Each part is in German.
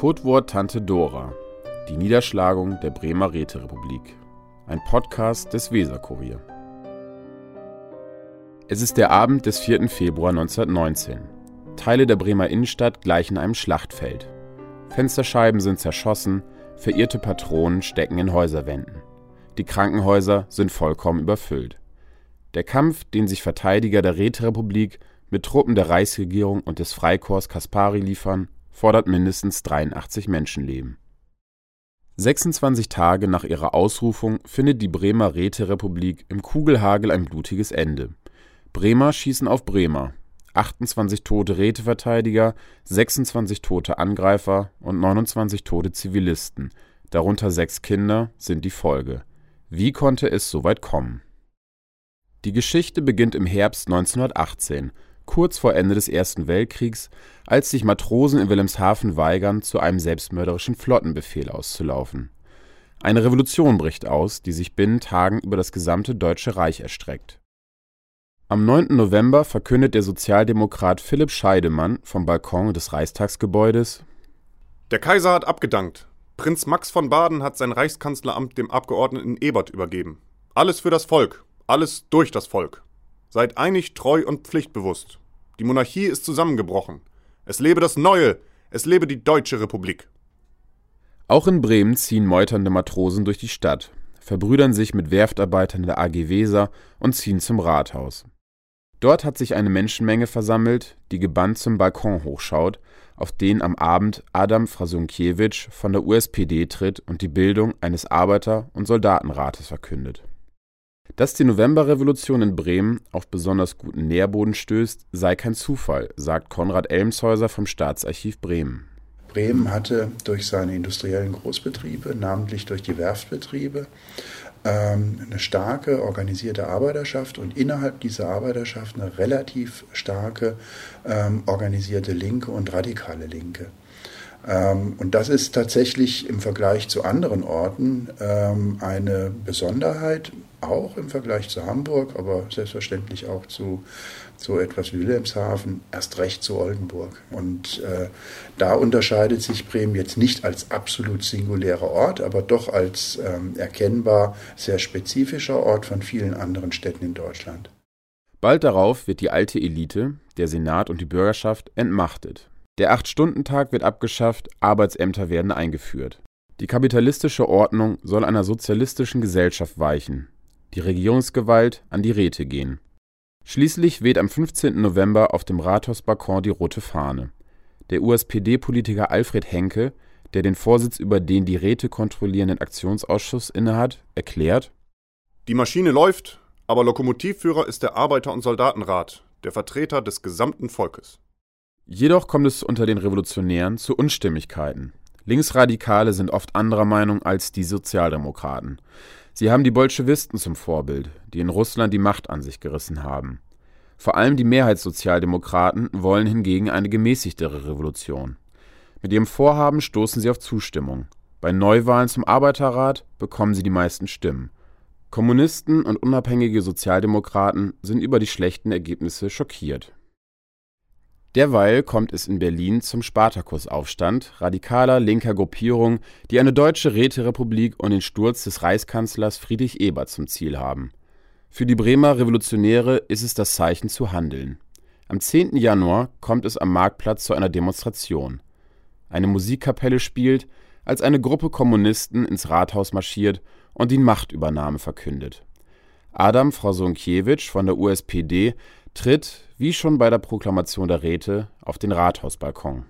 Codewort Tante Dora. Die Niederschlagung der Bremer Räterepublik. Ein Podcast des Weserkurier. Es ist der Abend des 4. Februar 1919. Teile der Bremer Innenstadt gleichen einem Schlachtfeld. Fensterscheiben sind zerschossen, verirrte Patronen stecken in Häuserwänden. Die Krankenhäuser sind vollkommen überfüllt. Der Kampf, den sich Verteidiger der Räterepublik mit Truppen der Reichsregierung und des Freikorps Kaspari liefern, fordert mindestens 83 Menschenleben. 26 Tage nach ihrer Ausrufung findet die Bremer Räterepublik im Kugelhagel ein blutiges Ende. Bremer schießen auf Bremer. 28 tote Räteverteidiger, 26 tote Angreifer und 29 tote Zivilisten, darunter sechs Kinder, sind die Folge. Wie konnte es so weit kommen? Die Geschichte beginnt im Herbst 1918 kurz vor Ende des Ersten Weltkriegs, als sich Matrosen in Wilhelmshaven weigern, zu einem selbstmörderischen Flottenbefehl auszulaufen. Eine Revolution bricht aus, die sich binnen Tagen über das gesamte Deutsche Reich erstreckt. Am 9. November verkündet der Sozialdemokrat Philipp Scheidemann vom Balkon des Reichstagsgebäudes Der Kaiser hat abgedankt. Prinz Max von Baden hat sein Reichskanzleramt dem Abgeordneten Ebert übergeben. Alles für das Volk, alles durch das Volk. Seid einig, treu und pflichtbewusst. Die Monarchie ist zusammengebrochen. Es lebe das Neue, es lebe die Deutsche Republik. Auch in Bremen ziehen meuternde Matrosen durch die Stadt, verbrüdern sich mit Werftarbeitern der AG Weser und ziehen zum Rathaus. Dort hat sich eine Menschenmenge versammelt, die gebannt zum Balkon hochschaut, auf den am Abend Adam Frasunkiewicz von der USPD tritt und die Bildung eines Arbeiter- und Soldatenrates verkündet. Dass die Novemberrevolution in Bremen auf besonders guten Nährboden stößt, sei kein Zufall, sagt Konrad Elmshäuser vom Staatsarchiv Bremen. Bremen hatte durch seine industriellen Großbetriebe, namentlich durch die Werftbetriebe, ähm, eine starke organisierte Arbeiterschaft und innerhalb dieser Arbeiterschaft eine relativ starke ähm, organisierte Linke und radikale Linke. Ähm, und das ist tatsächlich im Vergleich zu anderen Orten ähm, eine Besonderheit, auch im Vergleich zu Hamburg, aber selbstverständlich auch zu so etwas wie Wilhelmshaven, erst recht zu Oldenburg. Und äh, da unterscheidet sich Bremen jetzt nicht als absolut singulärer Ort, aber doch als ähm, erkennbar sehr spezifischer Ort von vielen anderen Städten in Deutschland. Bald darauf wird die alte Elite, der Senat und die Bürgerschaft entmachtet. Der Acht-Stunden-Tag wird abgeschafft, Arbeitsämter werden eingeführt. Die kapitalistische Ordnung soll einer sozialistischen Gesellschaft weichen, die Regierungsgewalt an die Räte gehen. Schließlich weht am 15. November auf dem Rathausbalkon die rote Fahne. Der USPD-Politiker Alfred Henke, der den Vorsitz über den die Räte kontrollierenden Aktionsausschuss innehat, erklärt: Die Maschine läuft, aber Lokomotivführer ist der Arbeiter- und Soldatenrat, der Vertreter des gesamten Volkes. Jedoch kommt es unter den Revolutionären zu Unstimmigkeiten. Linksradikale sind oft anderer Meinung als die Sozialdemokraten. Sie haben die Bolschewisten zum Vorbild, die in Russland die Macht an sich gerissen haben. Vor allem die Mehrheitssozialdemokraten wollen hingegen eine gemäßigtere Revolution. Mit ihrem Vorhaben stoßen sie auf Zustimmung. Bei Neuwahlen zum Arbeiterrat bekommen sie die meisten Stimmen. Kommunisten und unabhängige Sozialdemokraten sind über die schlechten Ergebnisse schockiert. Derweil kommt es in Berlin zum Spartakusaufstand radikaler linker Gruppierungen, die eine deutsche Räterepublik und den Sturz des Reichskanzlers Friedrich Ebert zum Ziel haben. Für die Bremer Revolutionäre ist es das Zeichen zu handeln. Am 10. Januar kommt es am Marktplatz zu einer Demonstration. Eine Musikkapelle spielt, als eine Gruppe Kommunisten ins Rathaus marschiert und die Machtübernahme verkündet. Adam Frasonkiewicz von der USPD tritt, wie schon bei der Proklamation der Räte, auf den Rathausbalkon.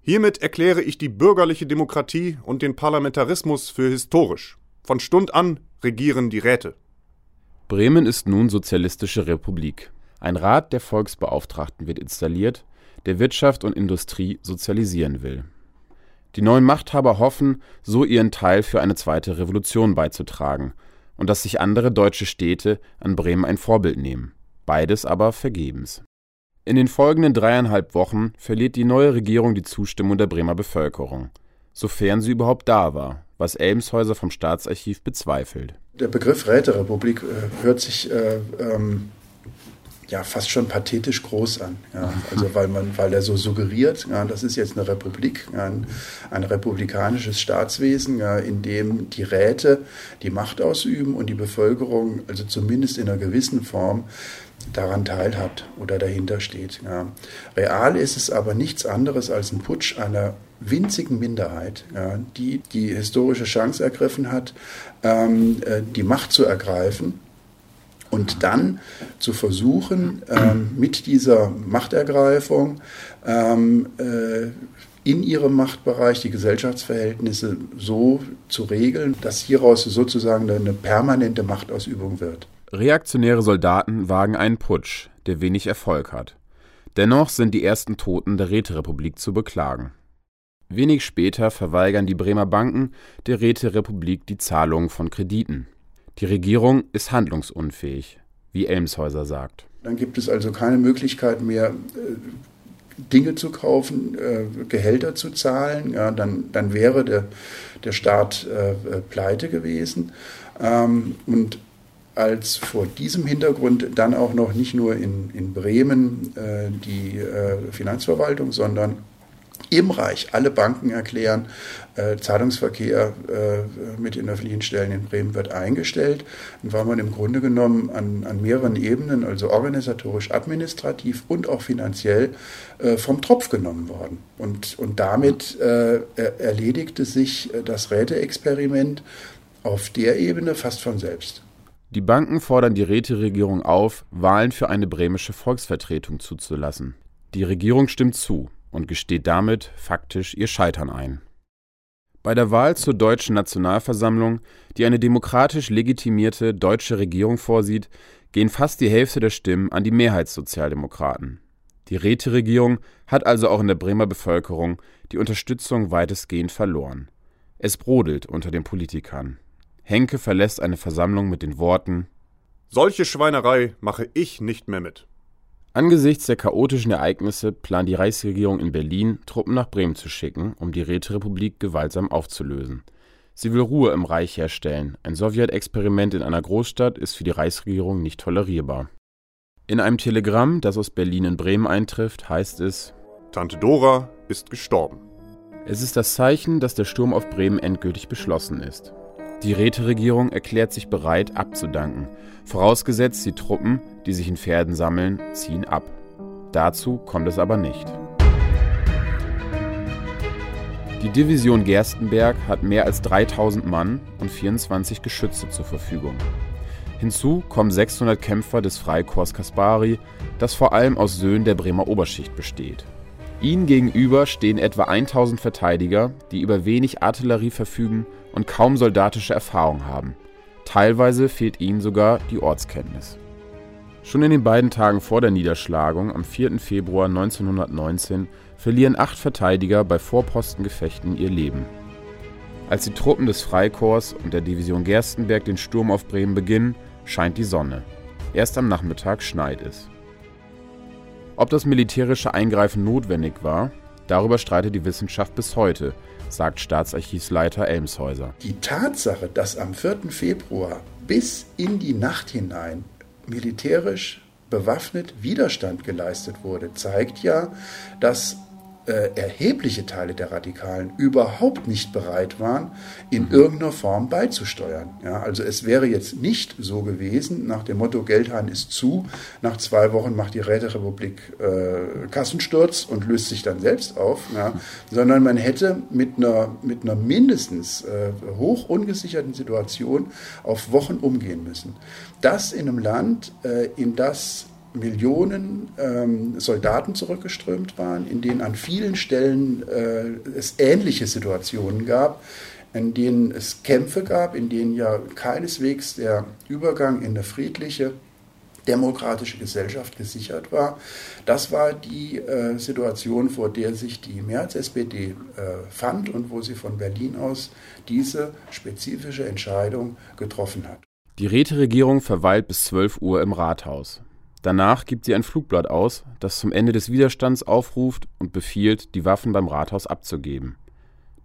Hiermit erkläre ich die bürgerliche Demokratie und den Parlamentarismus für historisch. Von Stund an regieren die Räte. Bremen ist nun sozialistische Republik. Ein Rat der Volksbeauftragten wird installiert, der Wirtschaft und Industrie sozialisieren will. Die neuen Machthaber hoffen, so ihren Teil für eine zweite Revolution beizutragen und dass sich andere deutsche Städte an Bremen ein Vorbild nehmen beides aber vergebens. In den folgenden dreieinhalb Wochen verliert die neue Regierung die Zustimmung der Bremer Bevölkerung, sofern sie überhaupt da war, was Elmshäuser vom Staatsarchiv bezweifelt. Der Begriff Räterepublik äh, hört sich äh, ähm, ja fast schon pathetisch groß an. Ja. Also weil man, weil er so suggeriert, ja, das ist jetzt eine Republik, ja, ein, ein, republikanisches Staatswesen, in dem die Räte die Macht ausüben und die Bevölkerung, also zumindest in einer gewissen Form, daran teilhat oder dahinter steht. Real ist es aber nichts anderes als ein Putsch einer winzigen Minderheit, die die historische Chance ergriffen hat, ähm, äh, die Macht zu ergreifen und dann zu versuchen, ähm, mit dieser Machtergreifung ähm, äh, in ihrem Machtbereich die Gesellschaftsverhältnisse so zu regeln, dass hieraus sozusagen eine permanente Machtausübung wird. Reaktionäre Soldaten wagen einen Putsch, der wenig Erfolg hat. Dennoch sind die ersten Toten der Räterepublik zu beklagen. Wenig später verweigern die Bremer Banken der Räterepublik die Zahlung von Krediten. Die Regierung ist handlungsunfähig, wie Elmshäuser sagt. Dann gibt es also keine Möglichkeit mehr, äh, Dinge zu kaufen, äh, Gehälter zu zahlen. Ja, dann, dann wäre der, der Staat äh, pleite gewesen. Ähm, und als vor diesem Hintergrund dann auch noch nicht nur in, in Bremen äh, die äh, Finanzverwaltung, sondern im Reich alle Banken erklären, äh, Zahlungsverkehr äh, mit den öffentlichen Stellen in Bremen wird eingestellt. Dann war man im Grunde genommen an, an mehreren Ebenen, also organisatorisch, administrativ und auch finanziell, äh, vom Tropf genommen worden. Und, und damit äh, erledigte sich das Räteexperiment auf der Ebene fast von selbst. Die Banken fordern die Räteregierung auf, Wahlen für eine bremische Volksvertretung zuzulassen. Die Regierung stimmt zu und gesteht damit faktisch ihr Scheitern ein. Bei der Wahl zur Deutschen Nationalversammlung, die eine demokratisch legitimierte deutsche Regierung vorsieht, gehen fast die Hälfte der Stimmen an die Mehrheitssozialdemokraten. Die Räteregierung hat also auch in der Bremer Bevölkerung die Unterstützung weitestgehend verloren. Es brodelt unter den Politikern. Henke verlässt eine Versammlung mit den Worten Solche Schweinerei mache ich nicht mehr mit. Angesichts der chaotischen Ereignisse plant die Reichsregierung in Berlin, Truppen nach Bremen zu schicken, um die Räterepublik gewaltsam aufzulösen. Sie will Ruhe im Reich herstellen. Ein Sowjetexperiment in einer Großstadt ist für die Reichsregierung nicht tolerierbar. In einem Telegramm, das aus Berlin in Bremen eintrifft, heißt es: Tante Dora ist gestorben. Es ist das Zeichen, dass der Sturm auf Bremen endgültig beschlossen ist. Die Räteregierung erklärt sich bereit, abzudanken, vorausgesetzt die Truppen, die sich in Pferden sammeln, ziehen ab. Dazu kommt es aber nicht. Die Division Gerstenberg hat mehr als 3000 Mann und 24 Geschütze zur Verfügung. Hinzu kommen 600 Kämpfer des Freikorps Kaspari, das vor allem aus Söhnen der Bremer Oberschicht besteht. Ihnen gegenüber stehen etwa 1000 Verteidiger, die über wenig Artillerie verfügen und kaum soldatische Erfahrung haben. Teilweise fehlt ihnen sogar die Ortskenntnis. Schon in den beiden Tagen vor der Niederschlagung am 4. Februar 1919 verlieren acht Verteidiger bei Vorpostengefechten ihr Leben. Als die Truppen des Freikorps und der Division Gerstenberg den Sturm auf Bremen beginnen, scheint die Sonne. Erst am Nachmittag schneit es. Ob das militärische Eingreifen notwendig war, darüber streitet die Wissenschaft bis heute, sagt Staatsarchivsleiter Elmshäuser. Die Tatsache, dass am 4. Februar bis in die Nacht hinein militärisch bewaffnet Widerstand geleistet wurde, zeigt ja, dass äh, erhebliche Teile der Radikalen überhaupt nicht bereit waren, in mhm. irgendeiner Form beizusteuern. Ja, also es wäre jetzt nicht so gewesen, nach dem Motto Geldhahn ist zu, nach zwei Wochen macht die Räterepublik äh, Kassensturz und löst sich dann selbst auf, ja, sondern man hätte mit einer, mit einer mindestens äh, hoch ungesicherten Situation auf Wochen umgehen müssen. Das in einem Land, äh, in das Millionen ähm, Soldaten zurückgeströmt waren, in denen an vielen Stellen äh, es ähnliche Situationen gab, in denen es Kämpfe gab, in denen ja keineswegs der Übergang in eine friedliche, demokratische Gesellschaft gesichert war. Das war die äh, Situation, vor der sich die Mehrheits-SPD äh, fand und wo sie von Berlin aus diese spezifische Entscheidung getroffen hat. Die Räteregierung verweilt bis 12 Uhr im Rathaus. Danach gibt sie ein Flugblatt aus, das zum Ende des Widerstands aufruft und befiehlt, die Waffen beim Rathaus abzugeben.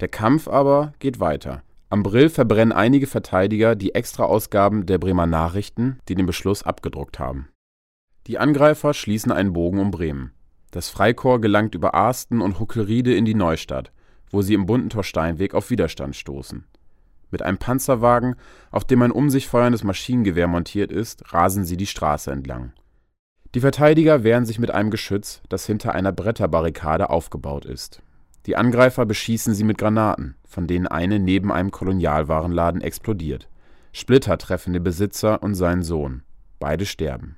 Der Kampf aber geht weiter. Am Brill verbrennen einige Verteidiger die Extraausgaben der Bremer Nachrichten, die den Beschluss abgedruckt haben. Die Angreifer schließen einen Bogen um Bremen. Das Freikorps gelangt über Arsten und Huckelriede in die Neustadt, wo sie im Buntentor Steinweg auf Widerstand stoßen. Mit einem Panzerwagen, auf dem ein um sich feuerndes Maschinengewehr montiert ist, rasen sie die Straße entlang. Die Verteidiger wehren sich mit einem Geschütz, das hinter einer Bretterbarrikade aufgebaut ist. Die Angreifer beschießen sie mit Granaten, von denen eine neben einem Kolonialwarenladen explodiert. Splitter treffen den Besitzer und seinen Sohn. Beide sterben.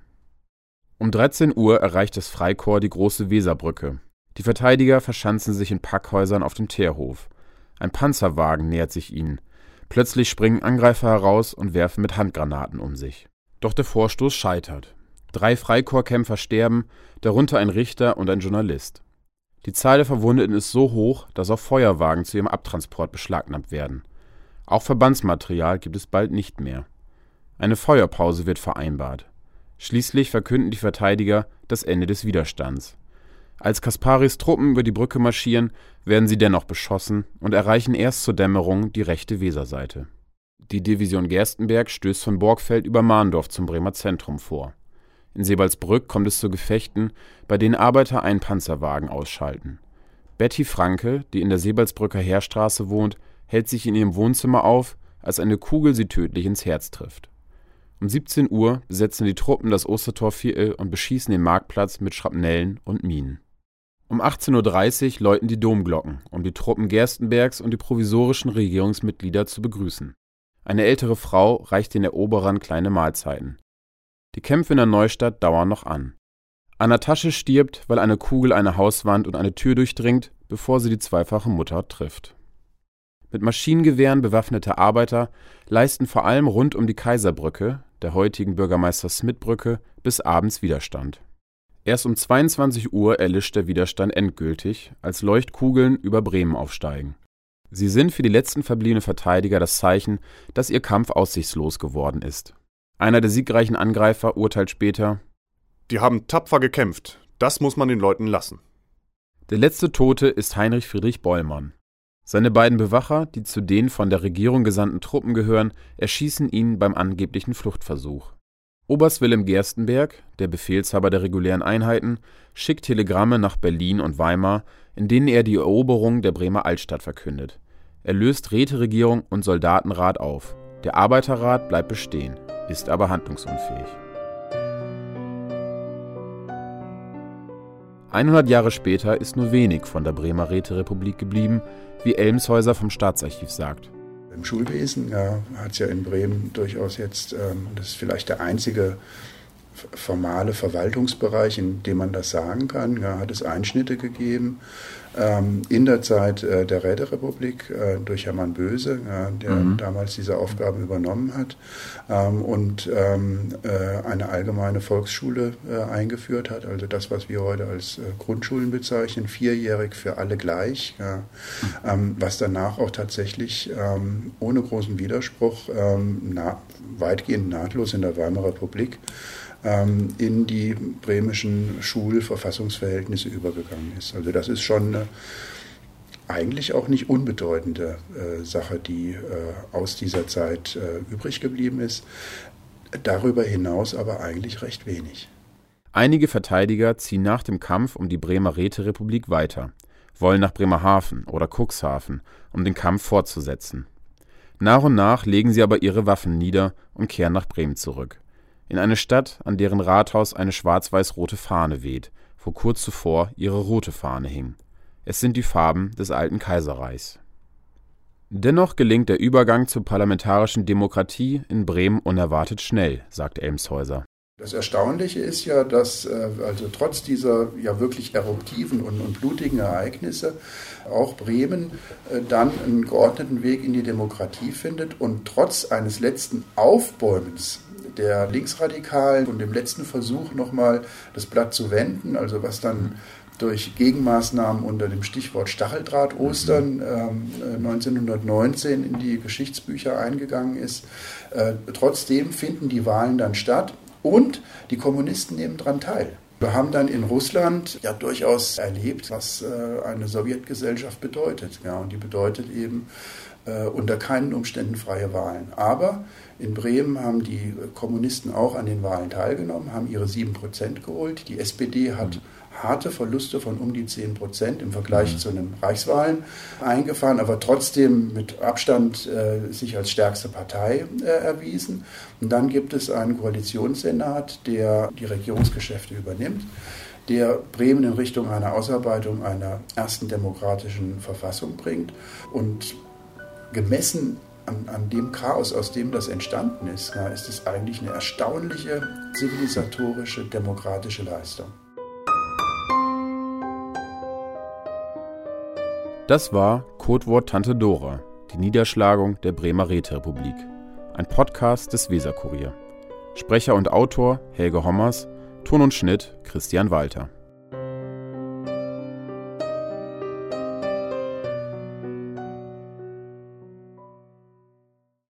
Um 13 Uhr erreicht das Freikorps die große Weserbrücke. Die Verteidiger verschanzen sich in Packhäusern auf dem Teerhof. Ein Panzerwagen nähert sich ihnen. Plötzlich springen Angreifer heraus und werfen mit Handgranaten um sich. Doch der Vorstoß scheitert. Drei Freikorpskämpfer sterben, darunter ein Richter und ein Journalist. Die Zahl der Verwundeten ist so hoch, dass auch Feuerwagen zu ihrem Abtransport beschlagnahmt werden. Auch Verbandsmaterial gibt es bald nicht mehr. Eine Feuerpause wird vereinbart. Schließlich verkünden die Verteidiger das Ende des Widerstands. Als Kasparis Truppen über die Brücke marschieren, werden sie dennoch beschossen und erreichen erst zur Dämmerung die rechte Weserseite. Die Division Gerstenberg stößt von Borgfeld über Mahndorf zum Bremer Zentrum vor. In Sebalsbrück kommt es zu Gefechten, bei denen Arbeiter einen Panzerwagen ausschalten. Betty Franke, die in der Sebalsbrücker Heerstraße wohnt, hält sich in ihrem Wohnzimmer auf, als eine Kugel sie tödlich ins Herz trifft. Um 17 Uhr besetzen die Truppen das Ostertorviertel und beschießen den Marktplatz mit Schrapnellen und Minen. Um 18.30 Uhr läuten die Domglocken, um die Truppen Gerstenbergs und die provisorischen Regierungsmitglieder zu begrüßen. Eine ältere Frau reicht den Eroberern kleine Mahlzeiten. Die Kämpfe in der Neustadt dauern noch an. Anna Tasche stirbt, weil eine Kugel eine Hauswand und eine Tür durchdringt, bevor sie die zweifache Mutter trifft. Mit Maschinengewehren bewaffnete Arbeiter leisten vor allem rund um die Kaiserbrücke, der heutigen Bürgermeister Smith-Brücke, bis abends Widerstand. Erst um 22 Uhr erlischt der Widerstand endgültig, als Leuchtkugeln über Bremen aufsteigen. Sie sind für die letzten verbliebenen Verteidiger das Zeichen, dass ihr Kampf aussichtslos geworden ist. Einer der siegreichen Angreifer urteilt später: Die haben tapfer gekämpft. Das muss man den Leuten lassen. Der letzte Tote ist Heinrich Friedrich Bollmann. Seine beiden Bewacher, die zu den von der Regierung gesandten Truppen gehören, erschießen ihn beim angeblichen Fluchtversuch. Oberst Wilhelm Gerstenberg, der Befehlshaber der regulären Einheiten, schickt Telegramme nach Berlin und Weimar, in denen er die Eroberung der Bremer Altstadt verkündet. Er löst Räteregierung und Soldatenrat auf. Der Arbeiterrat bleibt bestehen ist aber handlungsunfähig. 100 Jahre später ist nur wenig von der Bremer Räterepublik geblieben, wie Elmshäuser vom Staatsarchiv sagt. Im Schulwesen ja, hat es ja in Bremen durchaus jetzt, ähm, das ist vielleicht der einzige formale Verwaltungsbereich, in dem man das sagen kann, ja, hat es Einschnitte gegeben. Ähm, in der Zeit äh, der Räterepublik äh, durch Hermann Böse, der mhm. damals diese Aufgabe übernommen hat ähm, und ähm, äh, eine allgemeine Volksschule eingeführt hat, also das, was wir heute als Grundschulen bezeichnen, vierjährig für alle gleich, was danach auch tatsächlich ohne großen Widerspruch weitgehend nahtlos in der Weimarer Republik in die bremischen Schulverfassungsverhältnisse übergegangen ist. Also das ist schon eigentlich auch nicht unbedeutende äh, Sache, die äh, aus dieser Zeit äh, übrig geblieben ist. Darüber hinaus aber eigentlich recht wenig. Einige Verteidiger ziehen nach dem Kampf um die Bremer Räterepublik weiter, wollen nach Bremerhaven oder Cuxhaven, um den Kampf fortzusetzen. Nach und nach legen sie aber ihre Waffen nieder und kehren nach Bremen zurück in eine Stadt, an deren Rathaus eine schwarz-weiß-rote Fahne weht, wo kurz zuvor ihre rote Fahne hing. Es sind die Farben des alten Kaiserreichs. Dennoch gelingt der Übergang zur parlamentarischen Demokratie in Bremen unerwartet schnell, sagt Elmshäuser. Das Erstaunliche ist ja, dass äh, also trotz dieser ja wirklich eruptiven und, und blutigen Ereignisse auch Bremen äh, dann einen geordneten Weg in die Demokratie findet und trotz eines letzten Aufbäumens der Linksradikalen und dem letzten Versuch nochmal das Blatt zu wenden, also was dann durch Gegenmaßnahmen unter dem Stichwort Stacheldraht-Ostern äh, 1919 in die Geschichtsbücher eingegangen ist. Äh, trotzdem finden die Wahlen dann statt und die Kommunisten nehmen daran teil. Wir haben dann in Russland ja durchaus erlebt, was äh, eine Sowjetgesellschaft bedeutet. Ja, und die bedeutet eben äh, unter keinen Umständen freie Wahlen. Aber in Bremen haben die Kommunisten auch an den Wahlen teilgenommen, haben ihre 7 Prozent geholt. Die SPD hat harte Verluste von um die 10 Prozent im Vergleich mhm. zu den Reichswahlen eingefahren, aber trotzdem mit Abstand äh, sich als stärkste Partei äh, erwiesen. Und dann gibt es einen Koalitionssenat, der die Regierungsgeschäfte übernimmt der Bremen in Richtung einer Ausarbeitung einer ersten demokratischen Verfassung bringt. Und gemessen an, an, dem Chaos, aus dem das entstanden ist, na, ist es eigentlich eine erstaunliche zivilisatorische, demokratische Leistung. Das war Codewort Tante Dora, die Niederschlagung der Bremer Räterepublik. Ein Podcast des Weserkurier. Sprecher und Autor Helge Hommers, Ton und Schnitt Christian Walter.